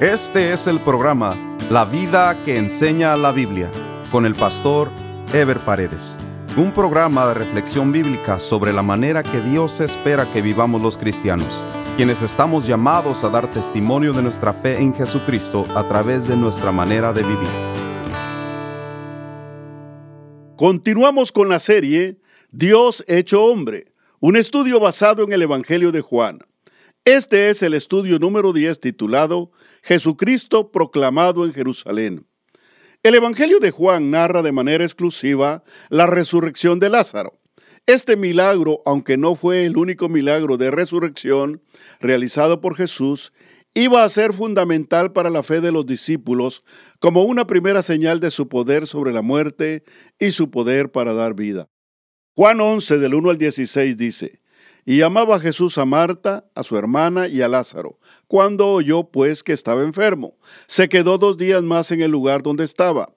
Este es el programa La vida que enseña la Biblia con el pastor Ever Paredes. Un programa de reflexión bíblica sobre la manera que Dios espera que vivamos los cristianos, quienes estamos llamados a dar testimonio de nuestra fe en Jesucristo a través de nuestra manera de vivir. Continuamos con la serie Dios hecho hombre, un estudio basado en el Evangelio de Juan. Este es el estudio número 10 titulado Jesucristo proclamado en Jerusalén. El Evangelio de Juan narra de manera exclusiva la resurrección de Lázaro. Este milagro, aunque no fue el único milagro de resurrección realizado por Jesús, iba a ser fundamental para la fe de los discípulos como una primera señal de su poder sobre la muerte y su poder para dar vida. Juan 11 del 1 al 16 dice, y llamaba Jesús a Marta, a su hermana y a Lázaro. Cuando oyó pues que estaba enfermo, se quedó dos días más en el lugar donde estaba.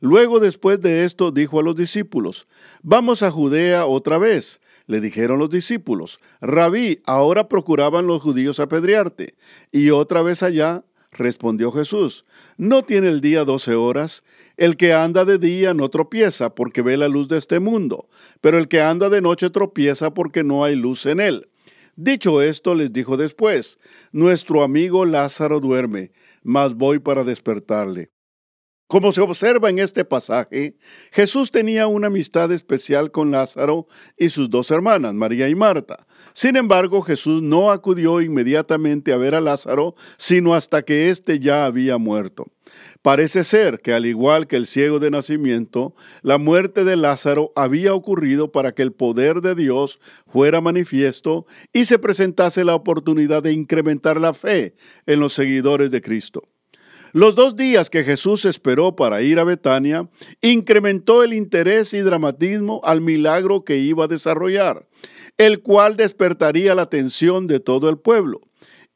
Luego después de esto dijo a los discípulos, Vamos a Judea otra vez. Le dijeron los discípulos, Rabí, ahora procuraban los judíos apedrearte. Y otra vez allá respondió Jesús, ¿no tiene el día doce horas? El que anda de día no tropieza porque ve la luz de este mundo, pero el que anda de noche tropieza porque no hay luz en él. Dicho esto, les dijo después, Nuestro amigo Lázaro duerme, mas voy para despertarle. Como se observa en este pasaje, Jesús tenía una amistad especial con Lázaro y sus dos hermanas, María y Marta. Sin embargo, Jesús no acudió inmediatamente a ver a Lázaro, sino hasta que éste ya había muerto. Parece ser que al igual que el ciego de nacimiento, la muerte de Lázaro había ocurrido para que el poder de Dios fuera manifiesto y se presentase la oportunidad de incrementar la fe en los seguidores de Cristo. Los dos días que Jesús esperó para ir a Betania incrementó el interés y dramatismo al milagro que iba a desarrollar, el cual despertaría la atención de todo el pueblo.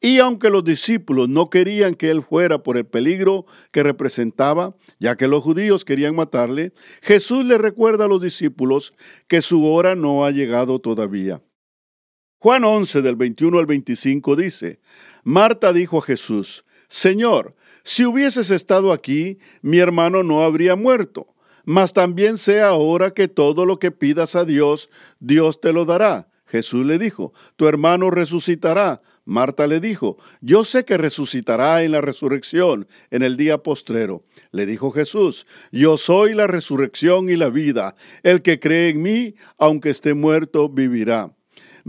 Y aunque los discípulos no querían que él fuera por el peligro que representaba, ya que los judíos querían matarle, Jesús le recuerda a los discípulos que su hora no ha llegado todavía. Juan 11 del 21 al 25 dice, Marta dijo a Jesús, Señor, si hubieses estado aquí, mi hermano no habría muerto. Mas también sé ahora que todo lo que pidas a Dios, Dios te lo dará. Jesús le dijo, tu hermano resucitará. Marta le dijo, yo sé que resucitará en la resurrección, en el día postrero. Le dijo Jesús, yo soy la resurrección y la vida. El que cree en mí, aunque esté muerto, vivirá.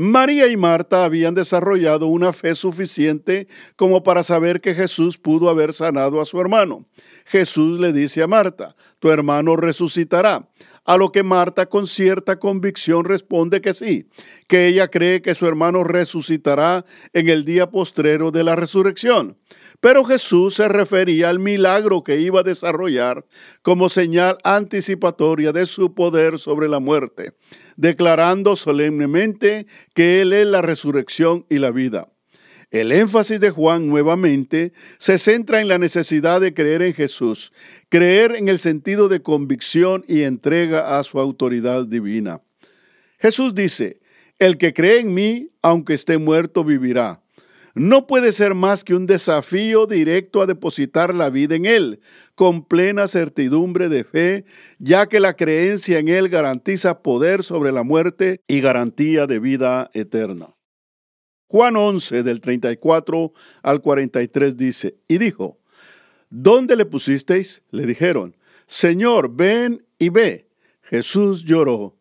María y Marta habían desarrollado una fe suficiente como para saber que Jesús pudo haber sanado a su hermano. Jesús le dice a Marta, tu hermano resucitará. A lo que Marta con cierta convicción responde que sí, que ella cree que su hermano resucitará en el día postrero de la resurrección. Pero Jesús se refería al milagro que iba a desarrollar como señal anticipatoria de su poder sobre la muerte declarando solemnemente que Él es la resurrección y la vida. El énfasis de Juan nuevamente se centra en la necesidad de creer en Jesús, creer en el sentido de convicción y entrega a su autoridad divina. Jesús dice, el que cree en mí, aunque esté muerto, vivirá no puede ser más que un desafío directo a depositar la vida en Él, con plena certidumbre de fe, ya que la creencia en Él garantiza poder sobre la muerte y garantía de vida eterna. Juan 11 del 34 al 43 dice, y dijo, ¿Dónde le pusisteis? Le dijeron, Señor, ven y ve. Jesús lloró.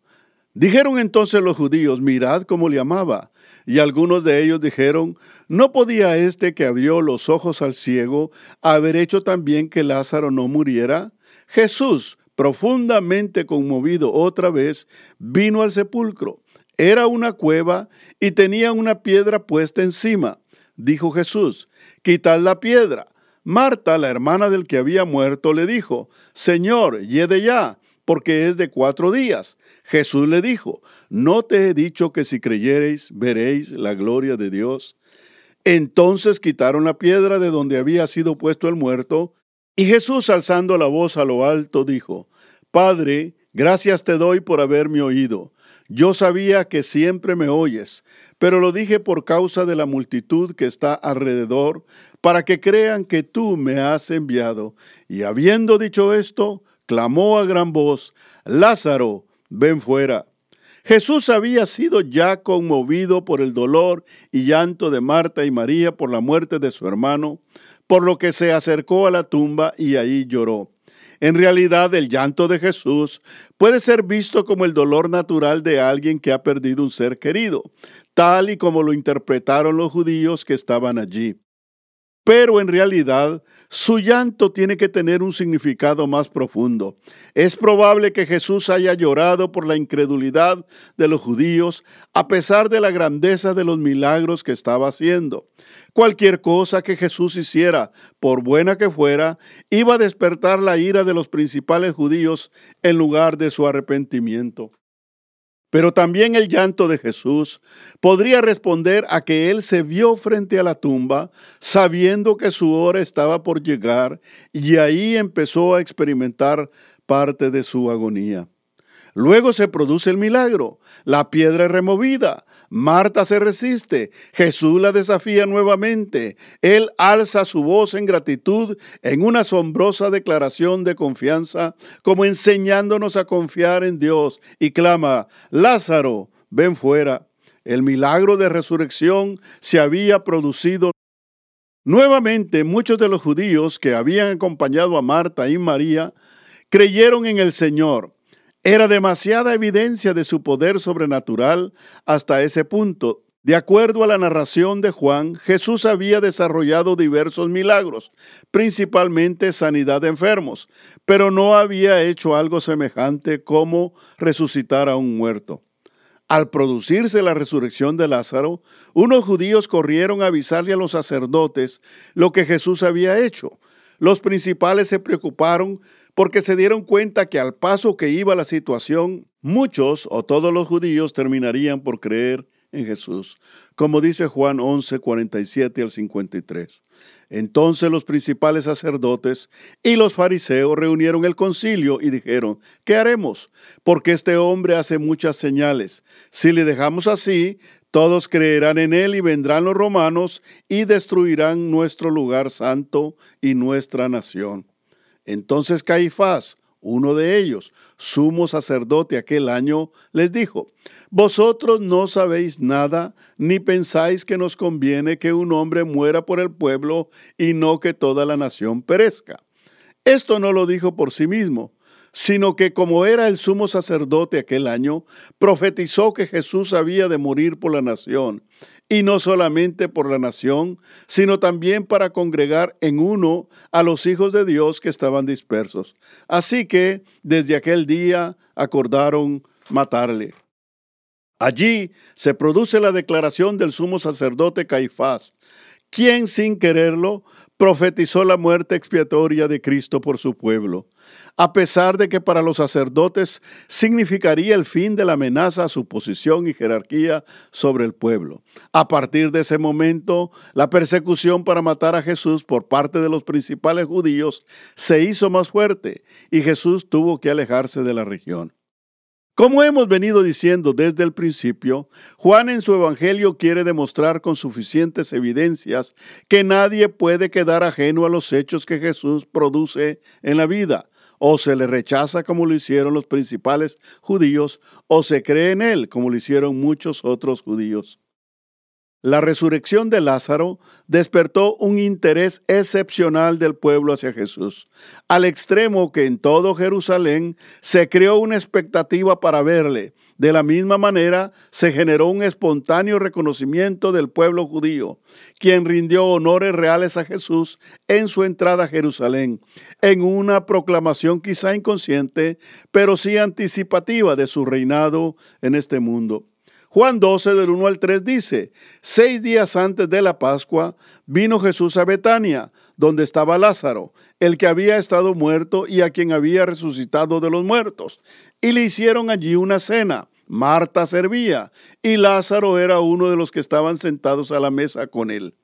Dijeron entonces los judíos, mirad cómo le amaba. Y algunos de ellos dijeron, ¿no podía este que abrió los ojos al ciego haber hecho también que Lázaro no muriera? Jesús, profundamente conmovido otra vez, vino al sepulcro. Era una cueva y tenía una piedra puesta encima. Dijo Jesús, quitad la piedra. Marta, la hermana del que había muerto, le dijo, Señor, yede ya, porque es de cuatro días. Jesús le dijo, ¿no te he dicho que si creyereis veréis la gloria de Dios? Entonces quitaron la piedra de donde había sido puesto el muerto, y Jesús alzando la voz a lo alto dijo, Padre, gracias te doy por haberme oído. Yo sabía que siempre me oyes, pero lo dije por causa de la multitud que está alrededor, para que crean que tú me has enviado. Y habiendo dicho esto, clamó a gran voz, Lázaro, ven fuera. Jesús había sido ya conmovido por el dolor y llanto de Marta y María por la muerte de su hermano, por lo que se acercó a la tumba y ahí lloró. En realidad, el llanto de Jesús puede ser visto como el dolor natural de alguien que ha perdido un ser querido, tal y como lo interpretaron los judíos que estaban allí. Pero en realidad su llanto tiene que tener un significado más profundo. Es probable que Jesús haya llorado por la incredulidad de los judíos a pesar de la grandeza de los milagros que estaba haciendo. Cualquier cosa que Jesús hiciera, por buena que fuera, iba a despertar la ira de los principales judíos en lugar de su arrepentimiento. Pero también el llanto de Jesús podría responder a que él se vio frente a la tumba sabiendo que su hora estaba por llegar y ahí empezó a experimentar parte de su agonía. Luego se produce el milagro, la piedra es removida, Marta se resiste, Jesús la desafía nuevamente, él alza su voz en gratitud en una asombrosa declaración de confianza, como enseñándonos a confiar en Dios, y clama, Lázaro, ven fuera. El milagro de resurrección se había producido Nuevamente, muchos de los judíos que habían acompañado a Marta y María creyeron en el Señor era demasiada evidencia de su poder sobrenatural hasta ese punto. De acuerdo a la narración de Juan, Jesús había desarrollado diversos milagros, principalmente sanidad de enfermos, pero no había hecho algo semejante como resucitar a un muerto. Al producirse la resurrección de Lázaro, unos judíos corrieron a avisarle a los sacerdotes lo que Jesús había hecho. Los principales se preocuparon porque se dieron cuenta que al paso que iba la situación, muchos o todos los judíos terminarían por creer en Jesús, como dice Juan 11, 47 al 53. Entonces los principales sacerdotes y los fariseos reunieron el concilio y dijeron, ¿qué haremos? Porque este hombre hace muchas señales. Si le dejamos así, todos creerán en él y vendrán los romanos y destruirán nuestro lugar santo y nuestra nación. Entonces Caifás, uno de ellos, sumo sacerdote aquel año, les dijo, Vosotros no sabéis nada, ni pensáis que nos conviene que un hombre muera por el pueblo y no que toda la nación perezca. Esto no lo dijo por sí mismo, sino que como era el sumo sacerdote aquel año, profetizó que Jesús había de morir por la nación y no solamente por la nación, sino también para congregar en uno a los hijos de Dios que estaban dispersos. Así que desde aquel día acordaron matarle. Allí se produce la declaración del sumo sacerdote Caifás, quien sin quererlo profetizó la muerte expiatoria de Cristo por su pueblo a pesar de que para los sacerdotes significaría el fin de la amenaza a su posición y jerarquía sobre el pueblo. A partir de ese momento, la persecución para matar a Jesús por parte de los principales judíos se hizo más fuerte y Jesús tuvo que alejarse de la región. Como hemos venido diciendo desde el principio, Juan en su Evangelio quiere demostrar con suficientes evidencias que nadie puede quedar ajeno a los hechos que Jesús produce en la vida, o se le rechaza como lo hicieron los principales judíos, o se cree en él como lo hicieron muchos otros judíos. La resurrección de Lázaro despertó un interés excepcional del pueblo hacia Jesús, al extremo que en todo Jerusalén se creó una expectativa para verle. De la misma manera, se generó un espontáneo reconocimiento del pueblo judío, quien rindió honores reales a Jesús en su entrada a Jerusalén, en una proclamación quizá inconsciente, pero sí anticipativa de su reinado en este mundo. Juan 12 del 1 al 3 dice, seis días antes de la Pascua vino Jesús a Betania, donde estaba Lázaro, el que había estado muerto y a quien había resucitado de los muertos, y le hicieron allí una cena. Marta servía y Lázaro era uno de los que estaban sentados a la mesa con él.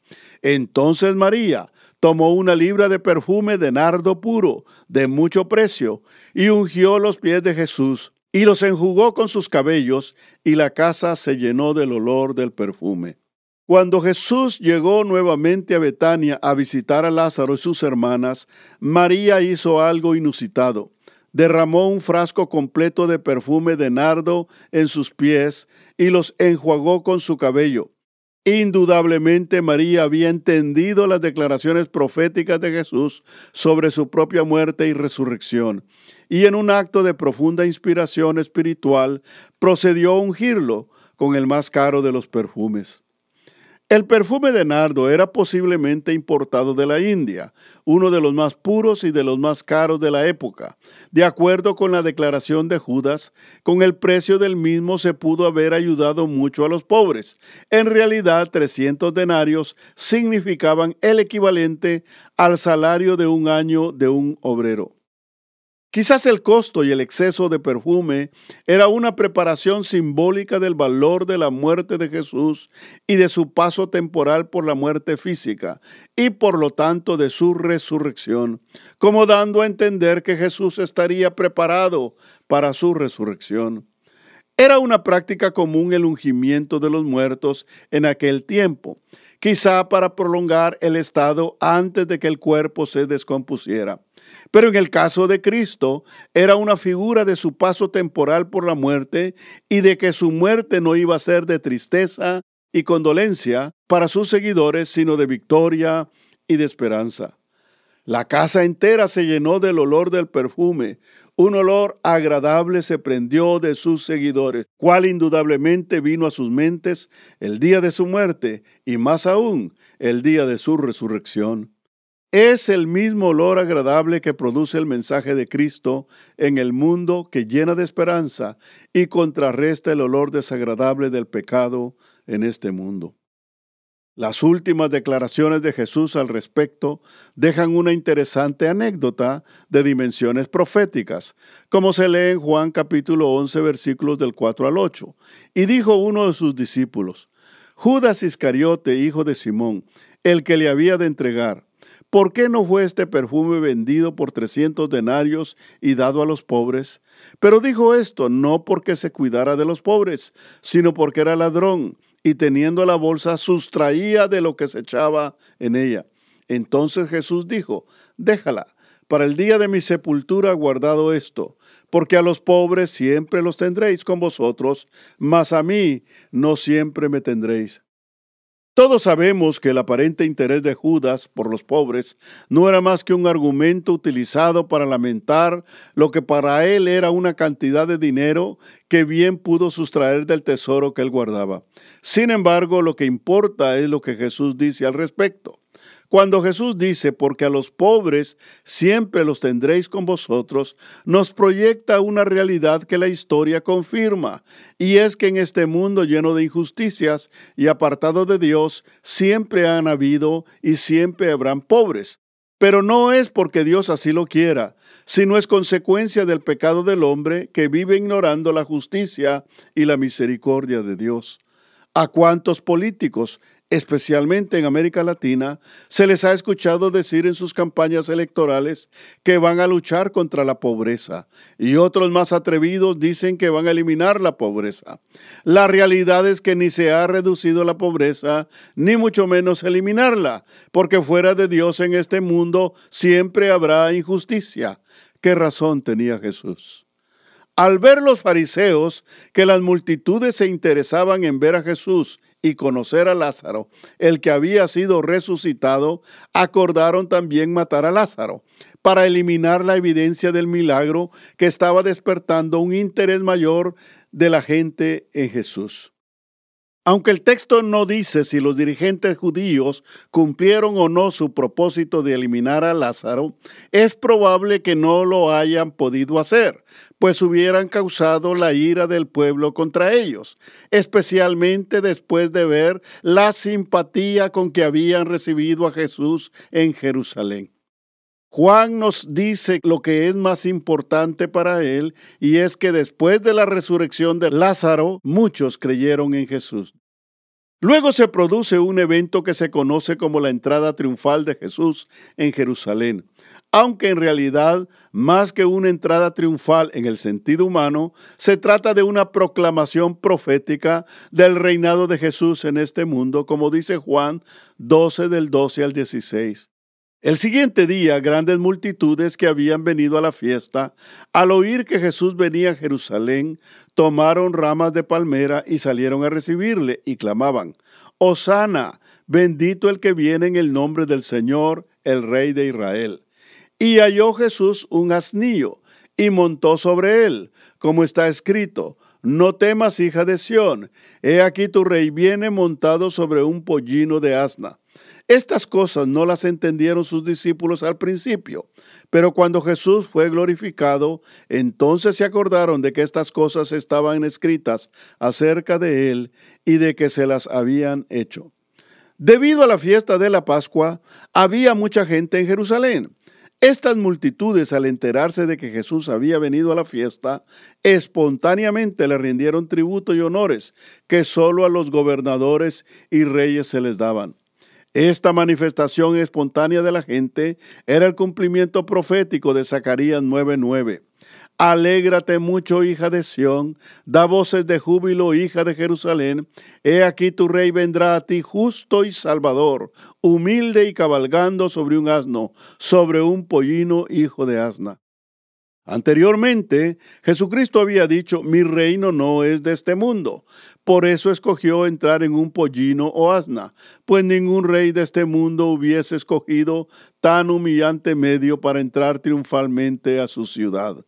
Entonces María tomó una libra de perfume de nardo puro, de mucho precio, y ungió los pies de Jesús y los enjugó con sus cabellos, y la casa se llenó del olor del perfume. Cuando Jesús llegó nuevamente a Betania a visitar a Lázaro y sus hermanas, María hizo algo inusitado. Derramó un frasco completo de perfume de nardo en sus pies y los enjuagó con su cabello. Indudablemente María había entendido las declaraciones proféticas de Jesús sobre su propia muerte y resurrección, y en un acto de profunda inspiración espiritual procedió a ungirlo con el más caro de los perfumes. El perfume de nardo era posiblemente importado de la India, uno de los más puros y de los más caros de la época. De acuerdo con la declaración de Judas, con el precio del mismo se pudo haber ayudado mucho a los pobres. En realidad, 300 denarios significaban el equivalente al salario de un año de un obrero. Quizás el costo y el exceso de perfume era una preparación simbólica del valor de la muerte de Jesús y de su paso temporal por la muerte física y por lo tanto de su resurrección, como dando a entender que Jesús estaría preparado para su resurrección. Era una práctica común el ungimiento de los muertos en aquel tiempo, quizá para prolongar el estado antes de que el cuerpo se descompusiera. Pero en el caso de Cristo era una figura de su paso temporal por la muerte y de que su muerte no iba a ser de tristeza y condolencia para sus seguidores, sino de victoria y de esperanza. La casa entera se llenó del olor del perfume. Un olor agradable se prendió de sus seguidores, cual indudablemente vino a sus mentes el día de su muerte y más aún el día de su resurrección. Es el mismo olor agradable que produce el mensaje de Cristo en el mundo que llena de esperanza y contrarresta el olor desagradable del pecado en este mundo. Las últimas declaraciones de Jesús al respecto dejan una interesante anécdota de dimensiones proféticas, como se lee en Juan capítulo 11 versículos del 4 al 8. Y dijo uno de sus discípulos, Judas Iscariote, hijo de Simón, el que le había de entregar, ¿Por qué no fue este perfume vendido por trescientos denarios y dado a los pobres? Pero dijo esto no porque se cuidara de los pobres, sino porque era ladrón y teniendo la bolsa sustraía de lo que se echaba en ella. Entonces Jesús dijo, déjala, para el día de mi sepultura guardado esto, porque a los pobres siempre los tendréis con vosotros, mas a mí no siempre me tendréis. Todos sabemos que el aparente interés de Judas por los pobres no era más que un argumento utilizado para lamentar lo que para él era una cantidad de dinero que bien pudo sustraer del tesoro que él guardaba. Sin embargo, lo que importa es lo que Jesús dice al respecto. Cuando Jesús dice, porque a los pobres siempre los tendréis con vosotros, nos proyecta una realidad que la historia confirma, y es que en este mundo lleno de injusticias y apartado de Dios, siempre han habido y siempre habrán pobres. Pero no es porque Dios así lo quiera, sino es consecuencia del pecado del hombre que vive ignorando la justicia y la misericordia de Dios. ¿A cuántos políticos especialmente en América Latina, se les ha escuchado decir en sus campañas electorales que van a luchar contra la pobreza y otros más atrevidos dicen que van a eliminar la pobreza. La realidad es que ni se ha reducido la pobreza, ni mucho menos eliminarla, porque fuera de Dios en este mundo siempre habrá injusticia. ¿Qué razón tenía Jesús? Al ver los fariseos que las multitudes se interesaban en ver a Jesús y conocer a Lázaro, el que había sido resucitado, acordaron también matar a Lázaro, para eliminar la evidencia del milagro que estaba despertando un interés mayor de la gente en Jesús. Aunque el texto no dice si los dirigentes judíos cumplieron o no su propósito de eliminar a Lázaro, es probable que no lo hayan podido hacer, pues hubieran causado la ira del pueblo contra ellos, especialmente después de ver la simpatía con que habían recibido a Jesús en Jerusalén. Juan nos dice lo que es más importante para él y es que después de la resurrección de Lázaro, muchos creyeron en Jesús. Luego se produce un evento que se conoce como la entrada triunfal de Jesús en Jerusalén. aunque en realidad, más que una entrada triunfal en el sentido humano, se trata de una proclamación profética del reinado de Jesús en este mundo, como dice Juan 12 del 12 al 16. El siguiente día, grandes multitudes que habían venido a la fiesta, al oír que Jesús venía a Jerusalén, tomaron ramas de palmera y salieron a recibirle y clamaban, Osana, bendito el que viene en el nombre del Señor, el Rey de Israel. Y halló Jesús un asnillo y montó sobre él, como está escrito, no temas, hija de Sión, he aquí tu rey viene montado sobre un pollino de asna. Estas cosas no las entendieron sus discípulos al principio, pero cuando Jesús fue glorificado, entonces se acordaron de que estas cosas estaban escritas acerca de él y de que se las habían hecho. Debido a la fiesta de la Pascua, había mucha gente en Jerusalén. Estas multitudes, al enterarse de que Jesús había venido a la fiesta, espontáneamente le rindieron tributo y honores que sólo a los gobernadores y reyes se les daban. Esta manifestación espontánea de la gente era el cumplimiento profético de Zacarías 9:9. Alégrate mucho, hija de Sión, da voces de júbilo, hija de Jerusalén. He aquí tu rey vendrá a ti justo y salvador, humilde y cabalgando sobre un asno, sobre un pollino, hijo de asna. Anteriormente, Jesucristo había dicho, mi reino no es de este mundo. Por eso escogió entrar en un pollino o asna, pues ningún rey de este mundo hubiese escogido tan humillante medio para entrar triunfalmente a su ciudad.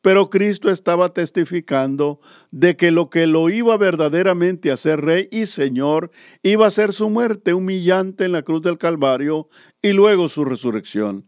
Pero Cristo estaba testificando de que lo que lo iba verdaderamente a ser rey y señor iba a ser su muerte humillante en la cruz del Calvario y luego su resurrección.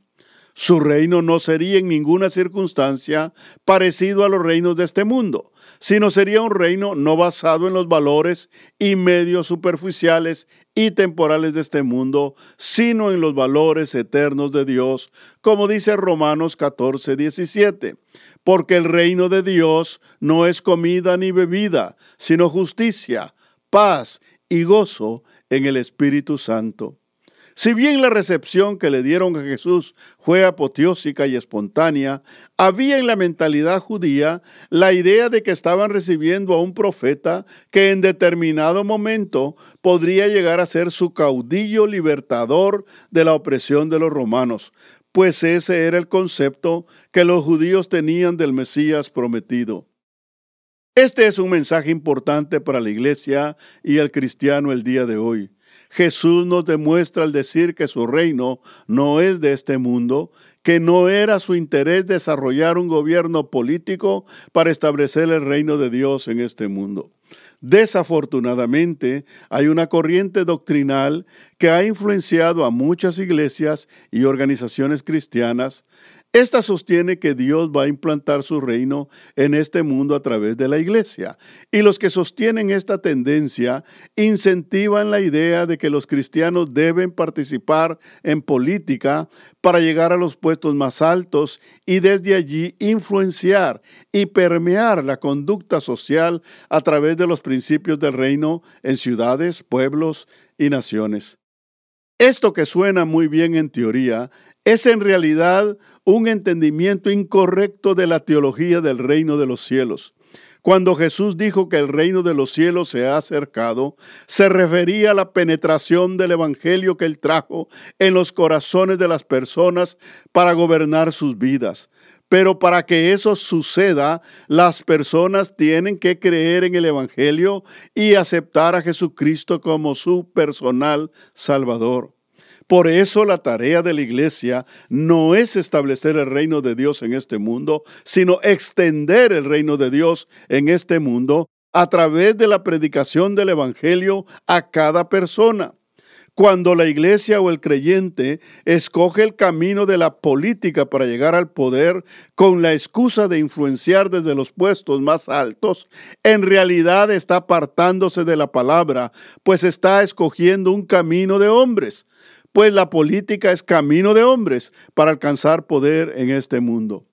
Su reino no sería en ninguna circunstancia parecido a los reinos de este mundo, sino sería un reino no basado en los valores y medios superficiales y temporales de este mundo, sino en los valores eternos de Dios, como dice Romanos 14, 17 porque el reino de Dios no es comida ni bebida, sino justicia, paz y gozo en el Espíritu Santo. Si bien la recepción que le dieron a Jesús fue apoteósica y espontánea, había en la mentalidad judía la idea de que estaban recibiendo a un profeta que en determinado momento podría llegar a ser su caudillo libertador de la opresión de los romanos, pues ese era el concepto que los judíos tenían del Mesías prometido. Este es un mensaje importante para la iglesia y el cristiano el día de hoy. Jesús nos demuestra al decir que su reino no es de este mundo, que no era su interés desarrollar un gobierno político para establecer el reino de Dios en este mundo. Desafortunadamente, hay una corriente doctrinal que ha influenciado a muchas iglesias y organizaciones cristianas esta sostiene que Dios va a implantar su reino en este mundo a través de la iglesia. Y los que sostienen esta tendencia incentivan la idea de que los cristianos deben participar en política para llegar a los puestos más altos y desde allí influenciar y permear la conducta social a través de los principios del reino en ciudades, pueblos y naciones. Esto que suena muy bien en teoría es en realidad un entendimiento incorrecto de la teología del reino de los cielos. Cuando Jesús dijo que el reino de los cielos se ha acercado, se refería a la penetración del Evangelio que él trajo en los corazones de las personas para gobernar sus vidas. Pero para que eso suceda, las personas tienen que creer en el Evangelio y aceptar a Jesucristo como su personal Salvador. Por eso la tarea de la iglesia no es establecer el reino de Dios en este mundo, sino extender el reino de Dios en este mundo a través de la predicación del Evangelio a cada persona. Cuando la iglesia o el creyente escoge el camino de la política para llegar al poder con la excusa de influenciar desde los puestos más altos, en realidad está apartándose de la palabra, pues está escogiendo un camino de hombres pues la política es camino de hombres para alcanzar poder en este mundo.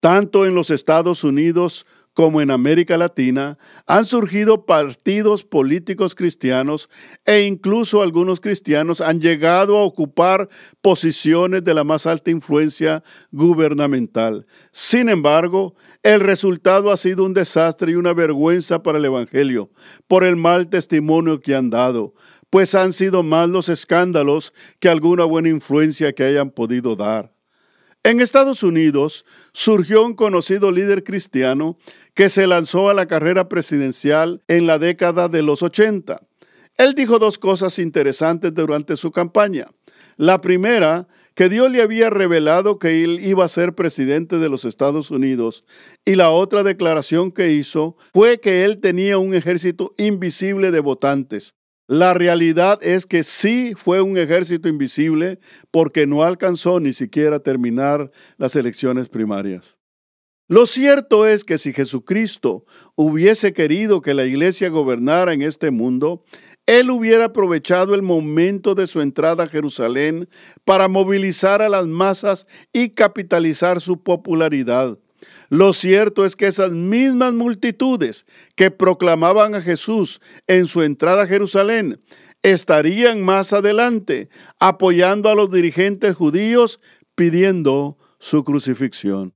Tanto en los Estados Unidos como en América Latina, han surgido partidos políticos cristianos e incluso algunos cristianos han llegado a ocupar posiciones de la más alta influencia gubernamental. Sin embargo, el resultado ha sido un desastre y una vergüenza para el Evangelio por el mal testimonio que han dado, pues han sido más los escándalos que alguna buena influencia que hayan podido dar. En Estados Unidos surgió un conocido líder cristiano que se lanzó a la carrera presidencial en la década de los 80. Él dijo dos cosas interesantes durante su campaña. La primera, que Dios le había revelado que él iba a ser presidente de los Estados Unidos. Y la otra declaración que hizo fue que él tenía un ejército invisible de votantes, la realidad es que sí fue un ejército invisible porque no alcanzó ni siquiera terminar las elecciones primarias. Lo cierto es que si Jesucristo hubiese querido que la iglesia gobernara en este mundo, Él hubiera aprovechado el momento de su entrada a Jerusalén para movilizar a las masas y capitalizar su popularidad. Lo cierto es que esas mismas multitudes que proclamaban a Jesús en su entrada a Jerusalén estarían más adelante apoyando a los dirigentes judíos pidiendo su crucifixión.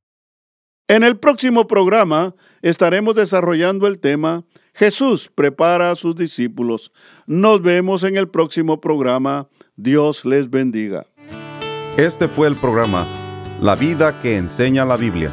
En el próximo programa estaremos desarrollando el tema Jesús prepara a sus discípulos. Nos vemos en el próximo programa. Dios les bendiga. Este fue el programa La vida que enseña la Biblia